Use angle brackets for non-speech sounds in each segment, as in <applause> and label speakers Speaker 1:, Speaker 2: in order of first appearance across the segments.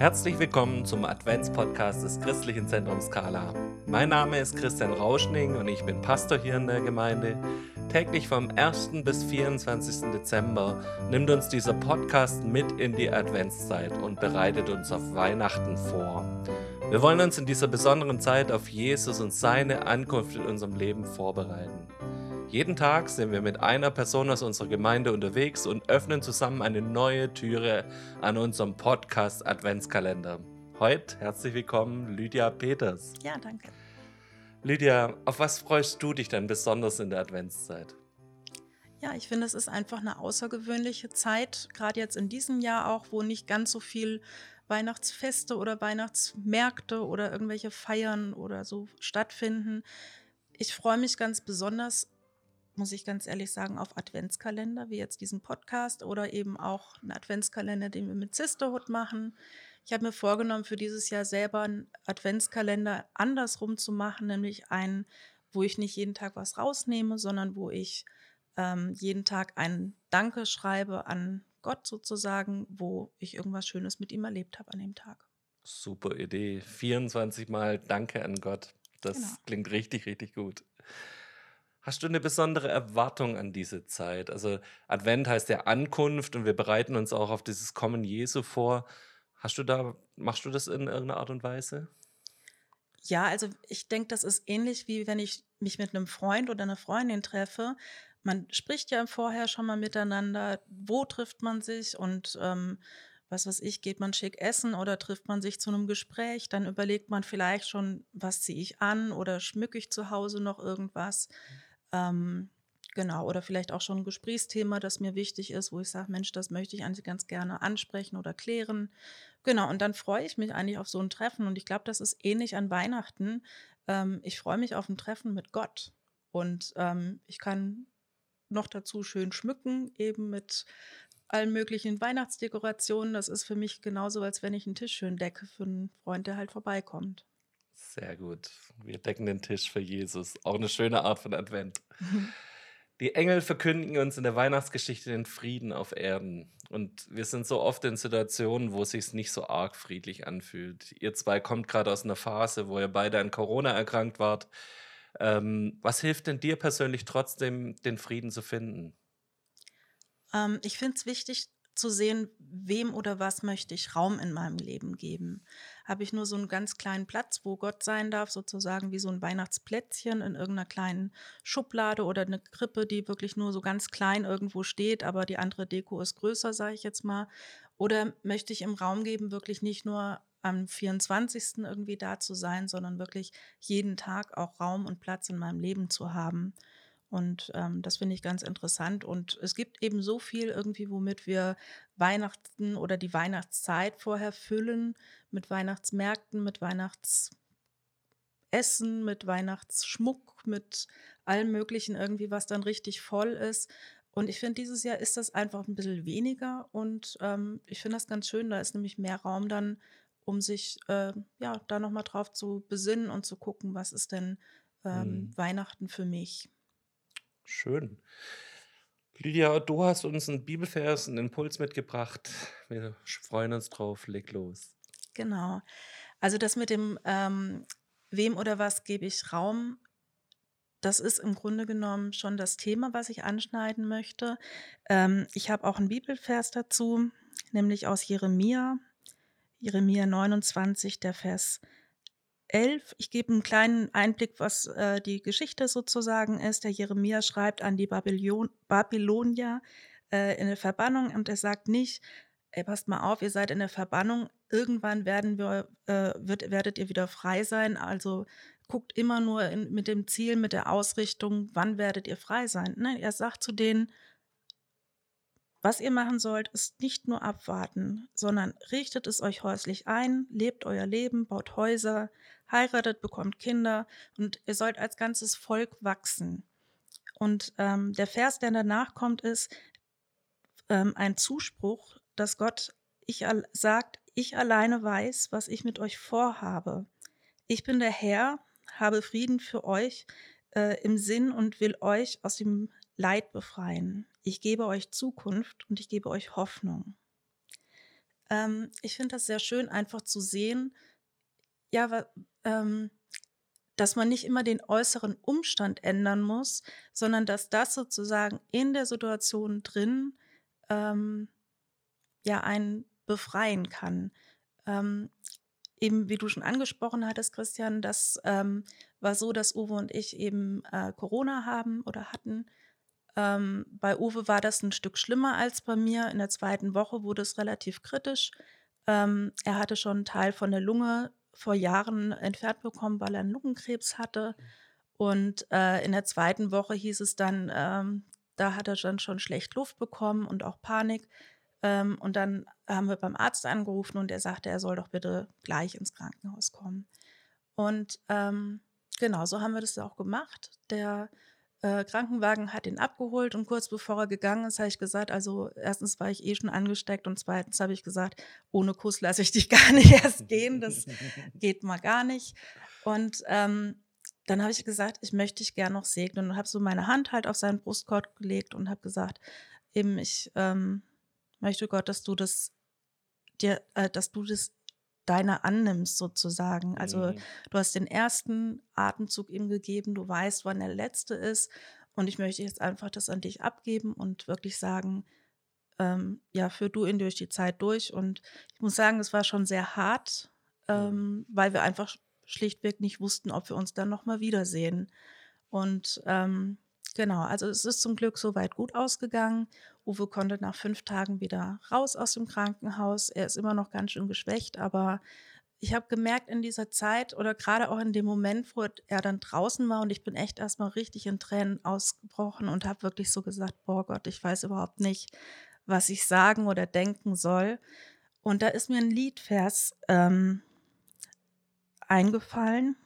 Speaker 1: Herzlich willkommen zum Adventspodcast des Christlichen Zentrums Skala. Mein Name ist Christian Rauschning und ich bin Pastor hier in der Gemeinde. Täglich vom 1. bis 24. Dezember nimmt uns dieser Podcast mit in die Adventszeit und bereitet uns auf Weihnachten vor. Wir wollen uns in dieser besonderen Zeit auf Jesus und seine Ankunft in unserem Leben vorbereiten. Jeden Tag sind wir mit einer Person aus unserer Gemeinde unterwegs und öffnen zusammen eine neue Türe an unserem Podcast Adventskalender. Heute herzlich willkommen, Lydia Peters.
Speaker 2: Ja, danke.
Speaker 1: Lydia, auf was freust du dich denn besonders in der Adventszeit?
Speaker 2: Ja, ich finde, es ist einfach eine außergewöhnliche Zeit, gerade jetzt in diesem Jahr auch, wo nicht ganz so viel Weihnachtsfeste oder Weihnachtsmärkte oder irgendwelche Feiern oder so stattfinden. Ich freue mich ganz besonders muss ich ganz ehrlich sagen, auf Adventskalender, wie jetzt diesen Podcast oder eben auch einen Adventskalender, den wir mit Sisterhood machen. Ich habe mir vorgenommen, für dieses Jahr selber einen Adventskalender andersrum zu machen, nämlich einen, wo ich nicht jeden Tag was rausnehme, sondern wo ich ähm, jeden Tag ein Danke schreibe an Gott sozusagen, wo ich irgendwas Schönes mit ihm erlebt habe an dem Tag.
Speaker 1: Super Idee. 24 Mal Danke an Gott. Das genau. klingt richtig, richtig gut. Hast du eine besondere Erwartung an diese Zeit? Also Advent heißt ja Ankunft und wir bereiten uns auch auf dieses Kommen Jesu vor. Hast du da, machst du das in irgendeiner Art und Weise?
Speaker 2: Ja, also ich denke, das ist ähnlich wie wenn ich mich mit einem Freund oder einer Freundin treffe. Man spricht ja vorher schon mal miteinander, wo trifft man sich und ähm, was weiß ich, geht man schick essen oder trifft man sich zu einem Gespräch, dann überlegt man vielleicht schon, was ziehe ich an oder schmücke ich zu Hause noch irgendwas. Ähm, genau, oder vielleicht auch schon ein Gesprächsthema, das mir wichtig ist, wo ich sage, Mensch, das möchte ich eigentlich ganz gerne ansprechen oder klären. Genau, und dann freue ich mich eigentlich auf so ein Treffen. Und ich glaube, das ist ähnlich an Weihnachten. Ähm, ich freue mich auf ein Treffen mit Gott. Und ähm, ich kann noch dazu schön schmücken, eben mit allen möglichen Weihnachtsdekorationen. Das ist für mich genauso, als wenn ich einen Tisch schön decke für einen Freund, der halt vorbeikommt.
Speaker 1: Sehr gut. Wir decken den Tisch für Jesus. Auch eine schöne Art von Advent. Die Engel verkündigen uns in der Weihnachtsgeschichte den Frieden auf Erden. Und wir sind so oft in Situationen, wo es sich nicht so arg friedlich anfühlt. Ihr zwei kommt gerade aus einer Phase, wo ihr beide an Corona erkrankt wart. Ähm, was hilft denn dir persönlich trotzdem, den Frieden zu finden?
Speaker 2: Ähm, ich finde es wichtig, zu sehen, wem oder was möchte ich Raum in meinem Leben geben. Habe ich nur so einen ganz kleinen Platz, wo Gott sein darf, sozusagen wie so ein Weihnachtsplätzchen in irgendeiner kleinen Schublade oder eine Krippe, die wirklich nur so ganz klein irgendwo steht, aber die andere Deko ist größer, sage ich jetzt mal. Oder möchte ich im Raum geben, wirklich nicht nur am 24. irgendwie da zu sein, sondern wirklich jeden Tag auch Raum und Platz in meinem Leben zu haben. Und ähm, das finde ich ganz interessant. Und es gibt eben so viel irgendwie, womit wir Weihnachten oder die Weihnachtszeit vorher füllen, mit Weihnachtsmärkten, mit Weihnachtsessen, mit Weihnachtsschmuck, mit allem Möglichen irgendwie, was dann richtig voll ist. Und ich finde, dieses Jahr ist das einfach ein bisschen weniger. Und ähm, ich finde das ganz schön. Da ist nämlich mehr Raum dann, um sich äh, ja da nochmal drauf zu besinnen und zu gucken, was ist denn ähm, mhm. Weihnachten für mich.
Speaker 1: Schön. Lydia, du hast uns einen Bibelvers, einen Impuls mitgebracht. Wir freuen uns drauf. Leg los.
Speaker 2: Genau. Also das mit dem ähm, wem oder was gebe ich Raum, das ist im Grunde genommen schon das Thema, was ich anschneiden möchte. Ähm, ich habe auch einen Bibelvers dazu, nämlich aus Jeremia, Jeremia 29, der Vers 11. Ich gebe einen kleinen Einblick, was äh, die Geschichte sozusagen ist. Der Jeremia schreibt an die Babylon Babylonier äh, in der Verbannung und er sagt nicht, ey, passt mal auf, ihr seid in der Verbannung, irgendwann werden wir, äh, wird, werdet ihr wieder frei sein. Also guckt immer nur in, mit dem Ziel, mit der Ausrichtung, wann werdet ihr frei sein. Ne? Er sagt zu denen, was ihr machen sollt, ist nicht nur abwarten, sondern richtet es euch häuslich ein, lebt euer Leben, baut Häuser, heiratet, bekommt Kinder und ihr sollt als ganzes Volk wachsen. Und ähm, der Vers, der danach kommt, ist ähm, ein Zuspruch, dass Gott ich sagt, ich alleine weiß, was ich mit euch vorhabe. Ich bin der Herr, habe Frieden für euch äh, im Sinn und will euch aus dem Leid befreien. Ich gebe euch Zukunft und ich gebe euch Hoffnung. ähm, ich finde das sehr schön, einfach zu sehen, ja, ähm, dass man nicht immer den äußeren Umstand ändern muss, sondern dass das sozusagen in der Situation drin ähm, ja einen befreien kann. Ähm, eben wie du schon angesprochen hattest, Christian, das ähm, war so, dass Uwe und ich eben äh, Corona haben oder hatten. Ähm, bei Uwe war das ein Stück schlimmer als bei mir. In der zweiten Woche wurde es relativ kritisch. Ähm, er hatte schon einen Teil von der Lunge vor Jahren entfernt bekommen, weil er einen Lungenkrebs hatte. Und äh, in der zweiten Woche hieß es dann, ähm, da hat er dann schon schlecht Luft bekommen und auch Panik. Ähm, und dann haben wir beim Arzt angerufen und er sagte, er soll doch bitte gleich ins Krankenhaus kommen. Und ähm, genau, so haben wir das auch gemacht. Der äh, Krankenwagen hat ihn abgeholt und kurz bevor er gegangen ist, habe ich gesagt, also erstens war ich eh schon angesteckt und zweitens habe ich gesagt, ohne Kuss lasse ich dich <laughs> gar nicht erst gehen, das <laughs> geht mal gar nicht. Und ähm, dann habe ich gesagt, ich möchte dich gern noch segnen und habe so meine Hand halt auf seinen Brustkorb gelegt und habe gesagt, eben ich ähm, möchte Gott, dass du das dir, äh, dass du das deiner annimmst sozusagen. Also mhm. du hast den ersten Atemzug ihm gegeben, du weißt, wann der letzte ist und ich möchte jetzt einfach das an dich abgeben und wirklich sagen, ähm, ja, führ du ihn durch die Zeit durch. Und ich muss sagen, es war schon sehr hart, ähm, weil wir einfach schlichtweg nicht wussten, ob wir uns dann nochmal wiedersehen. Und ähm, genau, also es ist zum Glück soweit gut ausgegangen. Uwe konnte nach fünf Tagen wieder raus aus dem Krankenhaus. Er ist immer noch ganz schön geschwächt, aber ich habe gemerkt in dieser Zeit oder gerade auch in dem Moment, wo er dann draußen war und ich bin echt erstmal richtig in Tränen ausgebrochen und habe wirklich so gesagt, boah Gott, ich weiß überhaupt nicht, was ich sagen oder denken soll. Und da ist mir ein Liedvers ähm, eingefallen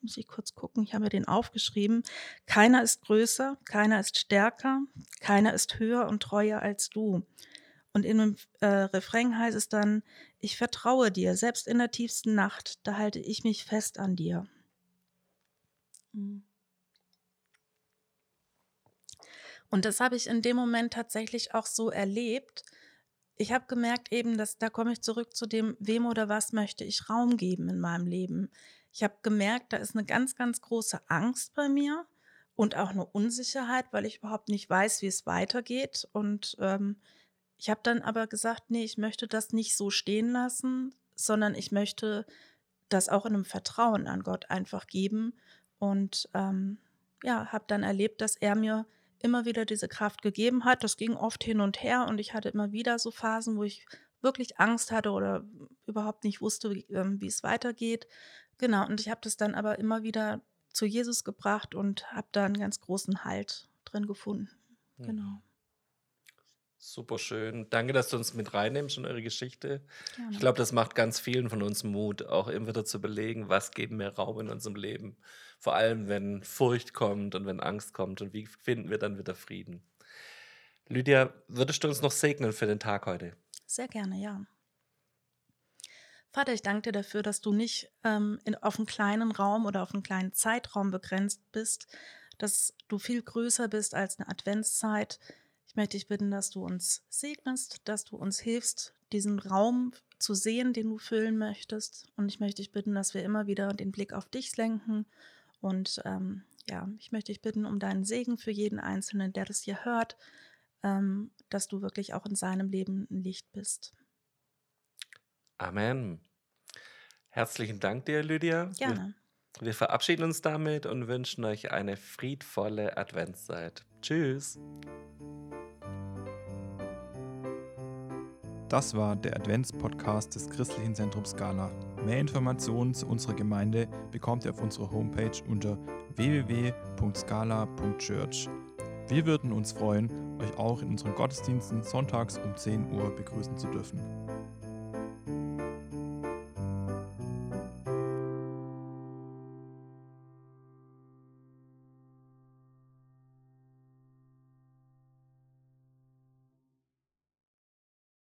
Speaker 2: muss ich kurz gucken, ich habe den aufgeschrieben. Keiner ist größer, keiner ist stärker, keiner ist höher und treuer als du. Und in dem äh, Refrain heißt es dann, ich vertraue dir, selbst in der tiefsten Nacht, da halte ich mich fest an dir. Und das habe ich in dem Moment tatsächlich auch so erlebt. Ich habe gemerkt eben, dass da komme ich zurück zu dem, wem oder was möchte ich Raum geben in meinem Leben. Ich habe gemerkt, da ist eine ganz, ganz große Angst bei mir und auch eine Unsicherheit, weil ich überhaupt nicht weiß, wie es weitergeht. Und ähm, ich habe dann aber gesagt, nee, ich möchte das nicht so stehen lassen, sondern ich möchte das auch in einem Vertrauen an Gott einfach geben. Und ähm, ja, habe dann erlebt, dass er mir immer wieder diese Kraft gegeben hat. Das ging oft hin und her und ich hatte immer wieder so Phasen, wo ich wirklich Angst hatte oder überhaupt nicht wusste, wie, ähm, es weitergeht. Genau, und ich habe das dann aber immer wieder zu Jesus gebracht und habe da einen ganz großen Halt drin gefunden. Mhm. Genau.
Speaker 1: Super schön. Danke, dass du uns mit reinnimmst in eure Geschichte. Gerne. Ich glaube, das macht ganz vielen von uns Mut, auch immer wieder zu belegen, was geben wir Raum in unserem Leben. Vor allem, wenn Furcht kommt und wenn Angst kommt und wie finden wir dann wieder Frieden. Lydia, würdest du uns noch segnen für den Tag heute?
Speaker 2: Sehr gerne, ja. Vater, ich danke dir dafür, dass du nicht ähm, in, auf einen kleinen Raum oder auf einen kleinen Zeitraum begrenzt bist, dass du viel größer bist als eine Adventszeit. Ich möchte dich bitten, dass du uns segnest, dass du uns hilfst, diesen Raum zu sehen, den du füllen möchtest. Und ich möchte dich bitten, dass wir immer wieder den Blick auf dich lenken. Und ähm, ja, ich möchte dich bitten um deinen Segen für jeden Einzelnen, der das hier hört, ähm, dass du wirklich auch in seinem Leben ein Licht bist.
Speaker 1: Amen. Herzlichen Dank dir, Lydia.
Speaker 2: Gerne.
Speaker 1: Wir, wir verabschieden uns damit und wünschen euch eine friedvolle Adventszeit. Tschüss.
Speaker 3: Das war der Adventspodcast des Christlichen Zentrums Scala. Mehr Informationen zu unserer Gemeinde bekommt ihr auf unserer Homepage unter www.scala.church. Wir würden uns freuen, euch auch in unseren Gottesdiensten sonntags um 10 Uhr begrüßen zu dürfen.